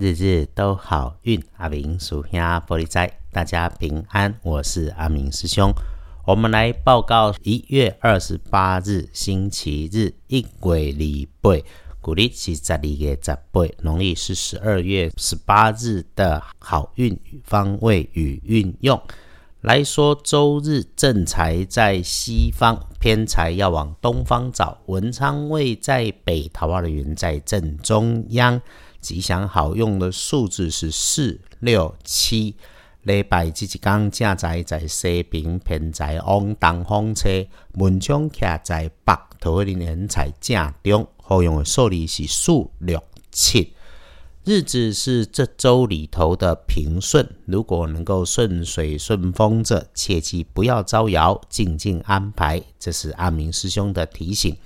日日都好运。阿明属下玻璃斋，大家平安。我是阿明师兄。我们来报告一月二十八日星期日一鬼礼拜，古历是十二月十八，农历是十二月十八日的好运方位与运用。来说，周日正财在西方，偏财要往东方找。文昌位在北，桃花的云在正中央。吉祥好用的数字是四六七。礼拜这一天正在在西边，偏在往东方车。文昌徛在北，桃花的人才正中。好用的数字是四六七。日子是这周里头的平顺，如果能够顺水顺风着，切记不要招摇，静静安排。这是阿明师兄的提醒。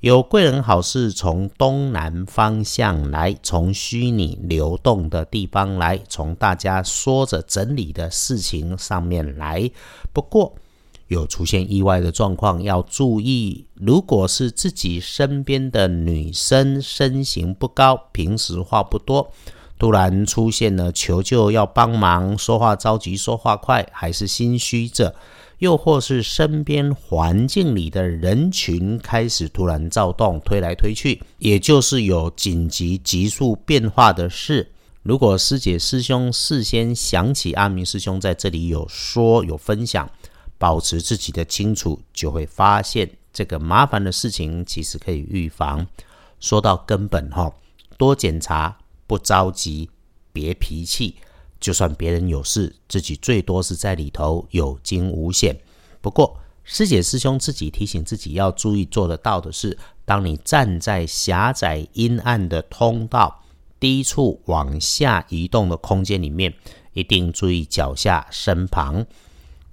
有贵人好事从东南方向来，从虚拟流动的地方来，从大家说着整理的事情上面来。不过，有出现意外的状况，要注意。如果是自己身边的女生，身形不高，平时话不多，突然出现了求救要帮忙，说话着急，说话快，还是心虚着；又或是身边环境里的人群开始突然躁动，推来推去，也就是有紧急急速变化的事。如果师姐师兄事先想起阿明师兄在这里有说有分享。保持自己的清楚，就会发现这个麻烦的事情其实可以预防。说到根本哈，多检查，不着急，别脾气。就算别人有事，自己最多是在里头有惊无险。不过师姐师兄自己提醒自己要注意做得到的是：当你站在狭窄阴暗的通道、低处往下移动的空间里面，一定注意脚下身旁。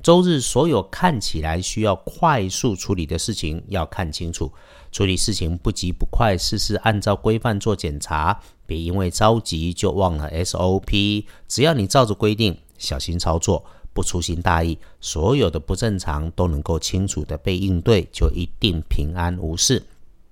周日所有看起来需要快速处理的事情要看清楚，处理事情不急不快，事事按照规范做检查，别因为着急就忘了 SOP。只要你照着规定，小心操作，不粗心大意，所有的不正常都能够清楚的被应对，就一定平安无事。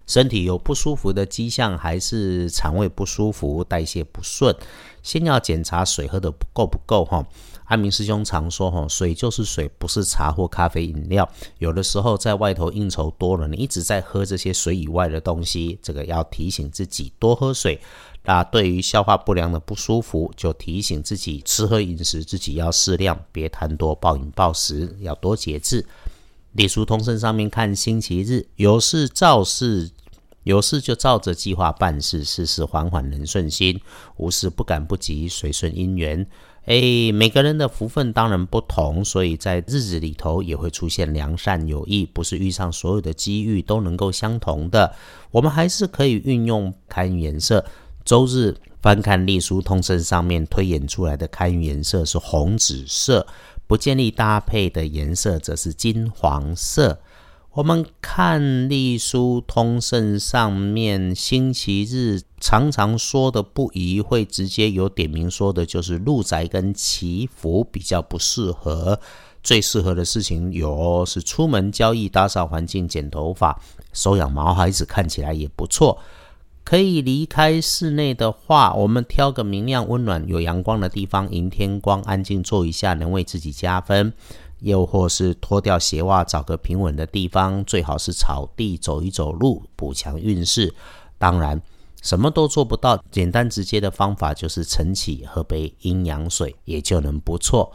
身体有不舒服的迹象，还是肠胃不舒服、代谢不顺，先要检查水喝的够不够哈。阿明师兄常说：“哈，水就是水，不是茶或咖啡饮料。有的时候在外头应酬多了，你一直在喝这些水以外的东西，这个要提醒自己多喝水。那对于消化不良的不舒服，就提醒自己吃喝饮食自己要适量，别贪多暴饮暴食，要多节制。隶书通身上面看星期日，有事照事，有事就照着计划办事，事事缓缓能顺心，无事不赶不急，随顺因缘。”哎，每个人的福分当然不同，所以在日子里头也会出现良善有益，不是遇上所有的机遇都能够相同的。我们还是可以运用开运颜色。周日翻看隶书通身上面推演出来的开运颜色是红紫色，不建议搭配的颜色则是金黄色。我们看隶书通胜上面星期日常常说的不宜，会直接有点名说的，就是入宅跟祈福比较不适合。最适合的事情有是出门交易、打扫环境、剪头发、收养毛孩子，看起来也不错。可以离开室内的话，我们挑个明亮、温暖、有阳光的地方，迎天光，安静坐一下，能为自己加分。又或是脱掉鞋袜，找个平稳的地方，最好是草地走一走路，补强运势。当然，什么都做不到，简单直接的方法就是晨起喝杯阴阳水，也就能不错。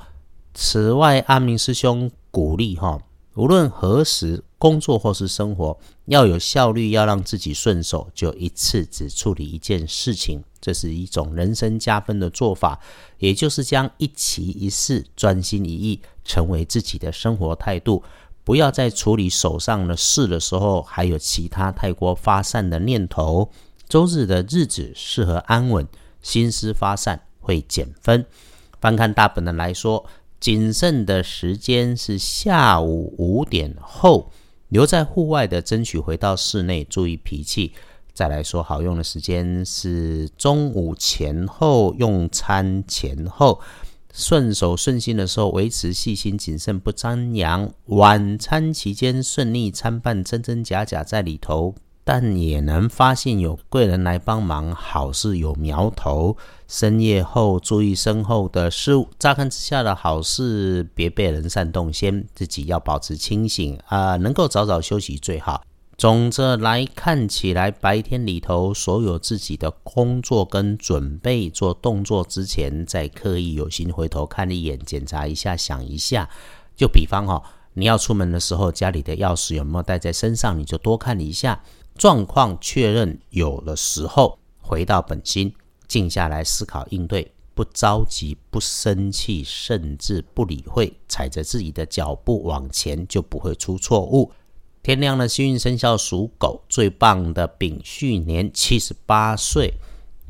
此外，阿明师兄鼓励哈。无论何时工作或是生活，要有效率，要让自己顺手，就一次只处理一件事情，这是一种人生加分的做法。也就是将一期一事、专心一意成为自己的生活态度。不要在处理手上的事的时候，还有其他太过发散的念头。周日的日子适合安稳，心思发散会减分。翻看大本的来说。谨慎的时间是下午五点后，留在户外的争取回到室内，注意脾气。再来说好用的时间是中午前后，用餐前后，顺手顺心的时候维持细心谨慎不张扬。晚餐期间顺利参半，真真假假在里头。但也能发现有贵人来帮忙，好事有苗头。深夜后注意身后的事物，乍看之下的好事，别被人煽动先，自己要保持清醒啊，能够早早休息最好。总着来看起来，白天里头所有自己的工作跟准备做动作之前，再刻意有心回头看一眼，检查一下，想一下。就比方哈，你要出门的时候，家里的钥匙有没有带在身上，你就多看一下。状况确认有的时候，回到本心。静下来思考应对，不着急，不生气，甚至不理会，踩着自己的脚步往前，就不会出错误。天亮了，幸运生肖属狗，最棒的丙戌年七十八岁，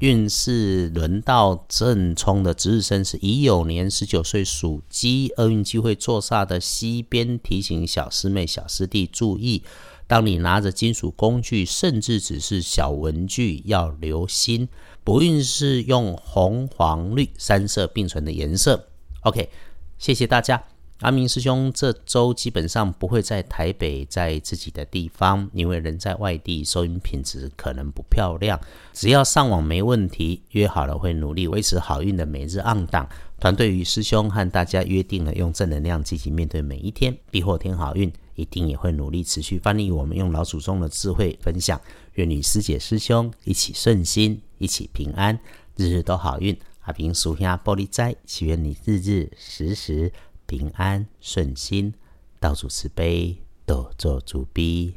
运势轮到正冲的值日生是乙酉年十九岁属鸡，厄运机会坐煞的西边，提醒小师妹、小师弟注意。当你拿着金属工具，甚至只是小文具，要留心。不运是用红、黄、绿三色并存的颜色。OK，谢谢大家。阿明师兄这周基本上不会在台北，在自己的地方，因为人在外地，收音品质可能不漂亮。只要上网没问题，约好了会努力维持好运的每日暗档。团队与师兄和大家约定了，用正能量积极面对每一天，必获天好运。一定也会努力持续翻译我们用老祖宗的智慧分享，愿你师姐师兄一起顺心，一起平安，日日都好运。阿平属下玻璃斋，祈愿你日日时时平安顺心，道主慈悲，多做主逼。